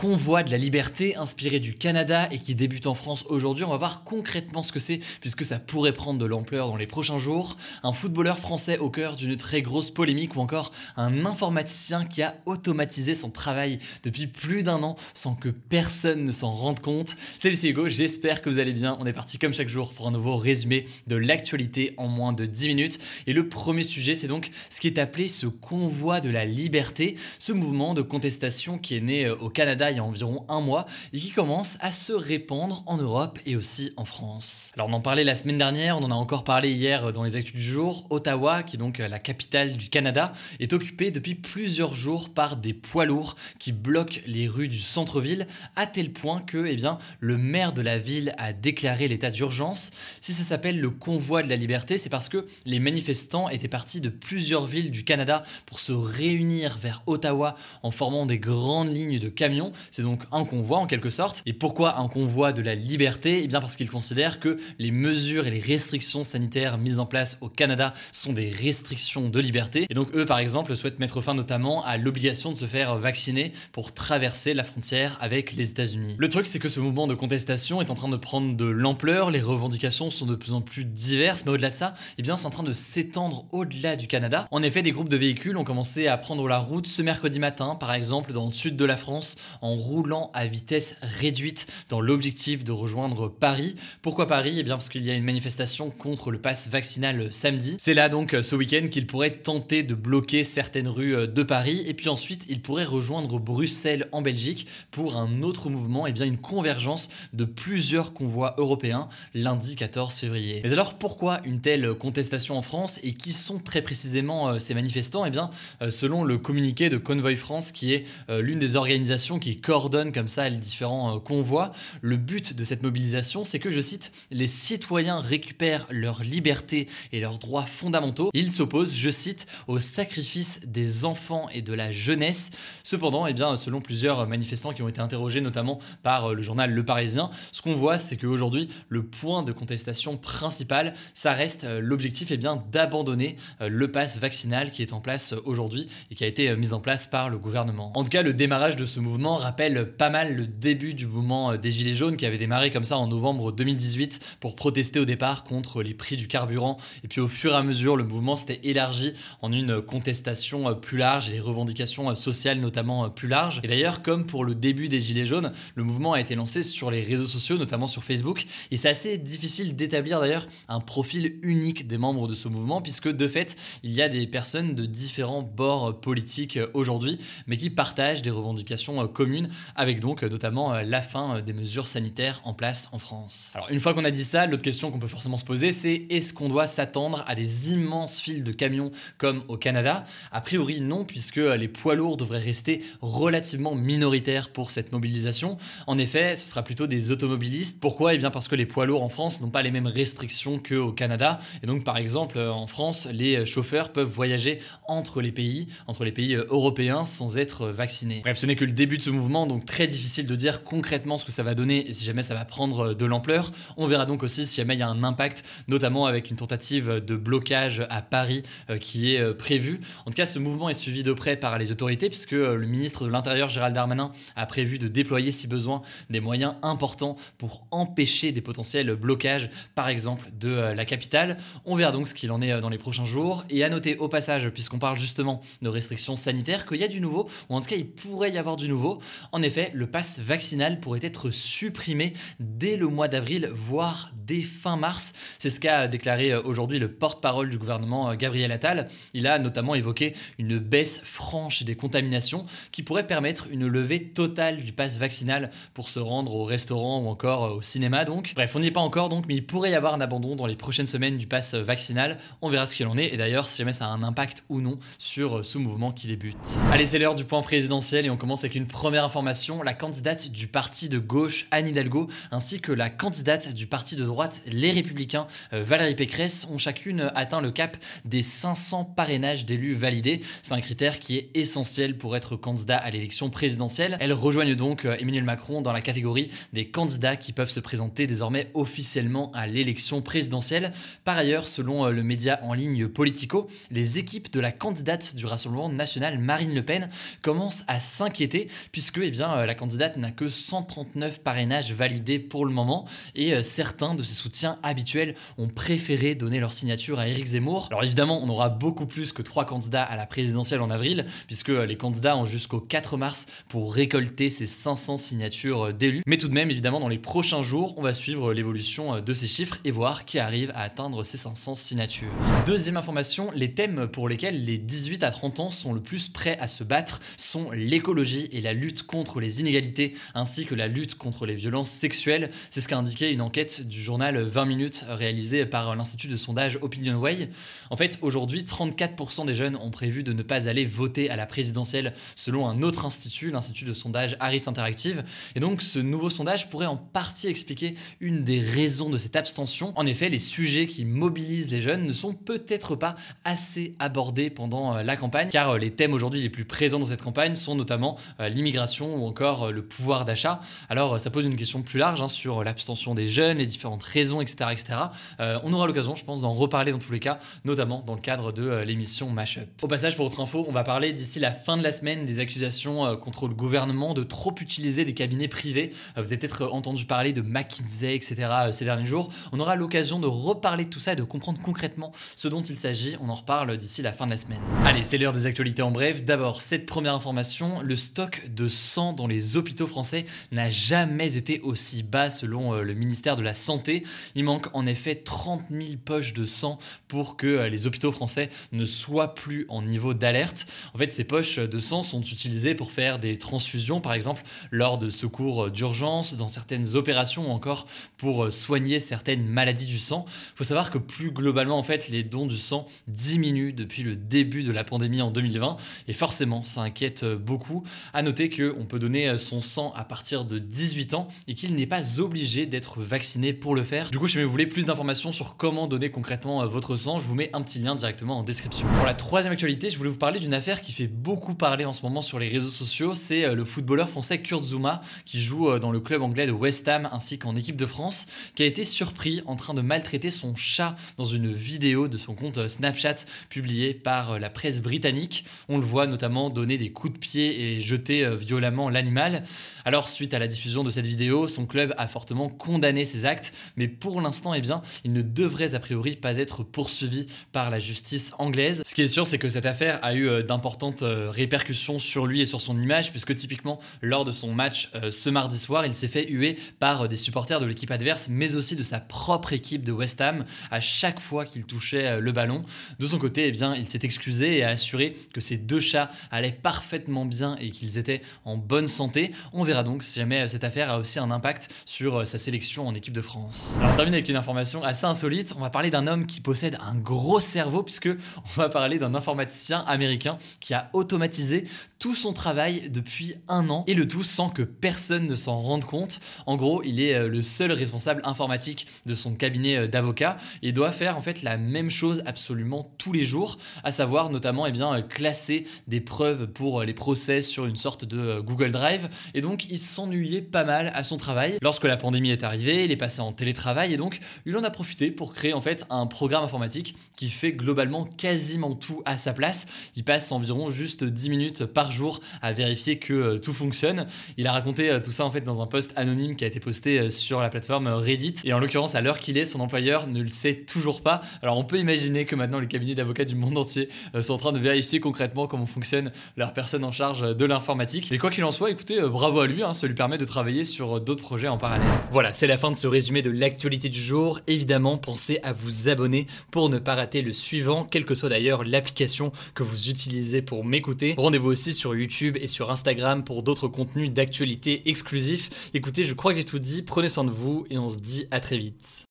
Convoi de la liberté inspiré du Canada et qui débute en France aujourd'hui. On va voir concrètement ce que c'est puisque ça pourrait prendre de l'ampleur dans les prochains jours. Un footballeur français au cœur d'une très grosse polémique ou encore un informaticien qui a automatisé son travail depuis plus d'un an sans que personne ne s'en rende compte. C'est Hugo, j'espère que vous allez bien. On est parti comme chaque jour pour un nouveau résumé de l'actualité en moins de 10 minutes. Et le premier sujet c'est donc ce qui est appelé ce convoi de la liberté, ce mouvement de contestation qui est né euh, au Canada il y a environ un mois et qui commence à se répandre en Europe et aussi en France. Alors on en parlait la semaine dernière, on en a encore parlé hier dans les actus du jour. Ottawa, qui est donc la capitale du Canada, est occupée depuis plusieurs jours par des poids lourds qui bloquent les rues du centre-ville à tel point que eh bien, le maire de la ville a déclaré l'état d'urgence. Si ça s'appelle le convoi de la liberté, c'est parce que les manifestants étaient partis de plusieurs villes du Canada pour se réunir vers Ottawa en formant des grandes lignes de camions. C'est donc un convoi en quelque sorte. Et pourquoi un convoi de la liberté? Eh bien parce qu'ils considèrent que les mesures et les restrictions sanitaires mises en place au Canada sont des restrictions de liberté. Et donc eux par exemple souhaitent mettre fin notamment à l'obligation de se faire vacciner pour traverser la frontière avec les États-Unis. Le truc c'est que ce mouvement de contestation est en train de prendre de l'ampleur, les revendications sont de plus en plus diverses, mais au-delà de ça, eh bien c'est en train de s'étendre au-delà du Canada. En effet, des groupes de véhicules ont commencé à prendre la route ce mercredi matin, par exemple dans le sud de la France, roulant à vitesse réduite dans l'objectif de rejoindre Paris. Pourquoi Paris? Eh bien parce qu'il y a une manifestation contre le pass vaccinal samedi. C'est là donc ce week-end qu'il pourrait tenter de bloquer certaines rues de Paris et puis ensuite il pourrait rejoindre Bruxelles en Belgique pour un autre mouvement, et eh bien une convergence de plusieurs convois européens lundi 14 février. Mais alors pourquoi une telle contestation en France? Et qui sont très précisément euh, ces manifestants? Eh bien euh, selon le communiqué de Convoy France qui est euh, l'une des organisations qui coordonne comme ça les différents euh, convois. Le but de cette mobilisation, c'est que, je cite, les citoyens récupèrent leur liberté et leurs droits fondamentaux. Ils s'opposent, je cite, au sacrifice des enfants et de la jeunesse. Cependant, eh bien, selon plusieurs manifestants qui ont été interrogés, notamment par euh, le journal Le Parisien, ce qu'on voit, c'est qu'aujourd'hui, le point de contestation principal, ça reste euh, l'objectif eh bien d'abandonner le pass vaccinal qui est en place aujourd'hui et qui a été mis en place par le gouvernement. En tout cas, le démarrage de ce mouvement rappelle pas mal le début du mouvement euh, des Gilets jaunes qui avait démarré comme ça en novembre 2018 pour protester au départ contre les prix du carburant. Et puis au fur et à mesure, le mouvement s'était élargi en une contestation euh, plus large et les revendications euh, sociales notamment plus larges. Et d'ailleurs, comme pour le début des Gilets jaunes, le mouvement a été lancé sur les réseaux sociaux, notamment sur Facebook. Et c'est assez difficile d'établir d'ailleurs un profil unique des membres de ce mouvement, puisque de fait, il y a des personnes de différents bords politiques aujourd'hui, mais qui partagent des revendications communes avec donc euh, notamment euh, la fin euh, des mesures sanitaires en place en France. Alors une fois qu'on a dit ça, l'autre question qu'on peut forcément se poser, c'est est-ce qu'on doit s'attendre à des immenses files de camions comme au Canada? A priori non, puisque les poids lourds devraient rester relativement minoritaires pour cette mobilisation. En effet, ce sera plutôt des automobilistes. Pourquoi? Eh bien parce que les poids lourds en France n'ont pas les mêmes restrictions qu'au Canada. Et donc par exemple en France, les chauffeurs peuvent voyager entre les pays, entre les pays européens sans être vaccinés. Bref, ce n'est que le début de ce mouvement donc très difficile de dire concrètement ce que ça va donner et si jamais ça va prendre euh, de l'ampleur. On verra donc aussi si jamais il y a un impact, notamment avec une tentative de blocage à Paris euh, qui est euh, prévue. En tout cas, ce mouvement est suivi de près par les autorités puisque le ministre de l'Intérieur Gérald Darmanin a prévu de déployer si besoin des moyens importants pour empêcher des potentiels blocages, par exemple de la capitale. On verra donc ce qu'il en est dans les prochains jours. Et à noter au passage, puisqu'on parle justement de restrictions sanitaires, qu'il y a du nouveau, ou en tout cas il pourrait y avoir du nouveau. En effet, le pass vaccinal pourrait être supprimé dès le mois d'avril, voire dès fin mars. C'est ce qu'a déclaré aujourd'hui le porte-parole du gouvernement Gabriel Attal. Il a notamment évoqué une baisse franche des contaminations qui pourrait permettre une levée totale du pass vaccinal pour se rendre au restaurant ou encore au cinéma donc. Bref, on n'y est pas encore donc, mais il pourrait y avoir un abandon dans les prochaines semaines du pass vaccinal. On verra ce qu'il en est et d'ailleurs si jamais ça a un impact ou non sur ce mouvement qui débute. Allez, c'est l'heure du point présidentiel et on commence avec une première information. La candidate du parti de gauche, Anne Hidalgo, ainsi que la candidate du parti de droite, Les Républicains, euh, Valérie Pécresse, ont chacune atteint le cap des 500 parrainages d'élus validés. C'est un critère qui est essentiel pour être candidat à l'élection présidentielle. Elles rejoignent donc euh, Emmanuel Macron dans la catégorie des candidats qui peuvent se présenter désormais officiellement à l'élection présidentielle. Par ailleurs, selon euh, le média en ligne Politico, les équipes de la candidate du Rassemblement national, Marine Le Pen, commencent à s'inquiéter puisque eh bien, euh, la candidate n'a que 139 parrainages validés pour le moment et certains de ses soutiens habituels ont préféré donner leur signature à Éric Zemmour. Alors évidemment, on aura beaucoup plus que trois candidats à la présidentielle en avril puisque les candidats ont jusqu'au 4 mars pour récolter ces 500 signatures d'élus. Mais tout de même, évidemment, dans les prochains jours, on va suivre l'évolution de ces chiffres et voir qui arrive à atteindre ces 500 signatures. Deuxième information, les thèmes pour lesquels les 18 à 30 ans sont le plus prêts à se battre sont l'écologie et la lutte contre les inégalités, ainsi que la lutte contre les violences sexuelles. C'est ce qu'a indiqué une enquête du journal 20 minutes réalisée par l'Institut de sondage OpinionWay. En fait, aujourd'hui, 34% des jeunes ont prévu de ne pas aller voter à la présidentielle selon un autre institut, l'Institut de sondage Harris Interactive. Et donc, ce nouveau sondage pourrait en partie expliquer une des raisons de cette abstention. En effet, les sujets qui mobilisent les jeunes ne sont peut-être pas assez abordés pendant euh, la campagne, car euh, les thèmes aujourd'hui les plus présents dans cette campagne sont notamment euh, l'immigration ou encore le pouvoir d'achat. Alors, ça pose une question plus large hein, sur l'abstention des jeunes, les différentes raisons, etc. etc. on aura l'occasion, je pense, d'en reparler dans tous les cas, notamment dans le cadre de l'émission Mashup. Au passage, pour votre info, on va parler d'ici la fin de la semaine des accusations contre le gouvernement de trop utiliser des cabinets privés. Vous avez peut-être entendu parler de McKinsey, etc. ces derniers jours. On aura l'occasion de reparler de tout ça et de comprendre concrètement ce dont il s'agit. On en reparle d'ici la fin de la semaine. Allez, c'est l'heure des actualités en bref. D'abord, cette première information, le stock de sang dans les hôpitaux français n'a jamais été aussi bas selon euh, le ministère de la Santé. Il manque en effet 30 000 poches de sang pour que euh, les hôpitaux français ne soient plus en niveau d'alerte. En fait, ces poches de sang sont utilisées pour faire des transfusions, par exemple, lors de secours d'urgence, dans certaines opérations ou encore pour euh, soigner certaines maladies du sang. Il faut savoir que plus globalement, en fait, les dons du sang diminuent depuis le début de la pandémie en 2020 et forcément, ça inquiète euh, beaucoup. À noter qu'on peut donner euh, son sang à partir de 18 ans et qu'il n'est pas obligé d'être vacciné pour le faire. Du coup, si vous voulez plus d'informations sur comment donner concrètement votre sang, je vous mets un petit lien directement en description. Pour la troisième actualité, je voulais vous parler d'une affaire qui fait beaucoup parler en ce moment sur les réseaux sociaux. C'est le footballeur français Kurt Zouma qui joue dans le club anglais de West Ham ainsi qu'en équipe de France, qui a été surpris en train de maltraiter son chat dans une vidéo de son compte Snapchat publiée par la presse britannique. On le voit notamment donner des coups de pied et jeter euh, violemment l'animal. Alors suite à la diffusion de cette vidéo, son club a fortement condamné ces actes, mais pour l'instant, eh bien, il ne devrait a priori pas être poursuivi par la justice anglaise. Ce qui est sûr, c'est que cette affaire a eu euh, d'importantes euh, répercussions sur lui et sur son image, puisque typiquement lors de son match ce mardi soir, il s'est fait huer par des supporters de l'équipe adverse, mais aussi de sa propre équipe de West Ham à chaque fois qu'il touchait euh, le ballon. De son côté, eh bien, il s'est excusé et a assuré que ses deux chats allaient parfaitement bien et qu'ils étaient en bonne santé. On verra donc si jamais euh, cette affaire a aussi un impact sur euh, sa sélection en équipe de France. Alors on termine avec une information assez insolite. On va parler d'un homme qui possède un gros cerveau puisque on va parler d'un informaticien américain qui a automatisé tout son travail depuis un an et le tout sans que personne ne s'en rende compte. En gros, il est euh, le seul responsable informatique de son cabinet d'avocat et doit faire en fait la même chose absolument tous les jours, à savoir notamment eh bien, classer des preuves pour les procès sur une sorte de Google Drive. Et donc, il s'ennuyait pas mal à son travail. Lorsque la pandémie est arrivée, il est passé en télétravail et donc il en a profité pour créer en fait un programme informatique qui fait globalement quasiment tout à sa place. Il passe environ juste 10 minutes par jour à vérifier que euh, tout fonctionne. Il a raconté euh, tout ça en fait dans un post anonyme qui a été posté euh, sur la plateforme Reddit. Et en l'occurrence, à l'heure qu'il est, son employeur ne le sait toujours pas. Alors on peut imaginer que maintenant les cabinets d'avocats du monde entier sont en train de vérifier concrètement comment fonctionne leur personne en charge de l'informatique. Quoi qu'il en soit, écoutez, bravo à lui, hein, ça lui permet de travailler sur d'autres projets en parallèle. Voilà, c'est la fin de ce résumé de l'actualité du jour. Évidemment, pensez à vous abonner pour ne pas rater le suivant, quelle que soit d'ailleurs l'application que vous utilisez pour m'écouter. Rendez-vous aussi sur YouTube et sur Instagram pour d'autres contenus d'actualité exclusifs. Écoutez, je crois que j'ai tout dit, prenez soin de vous et on se dit à très vite.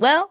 Well,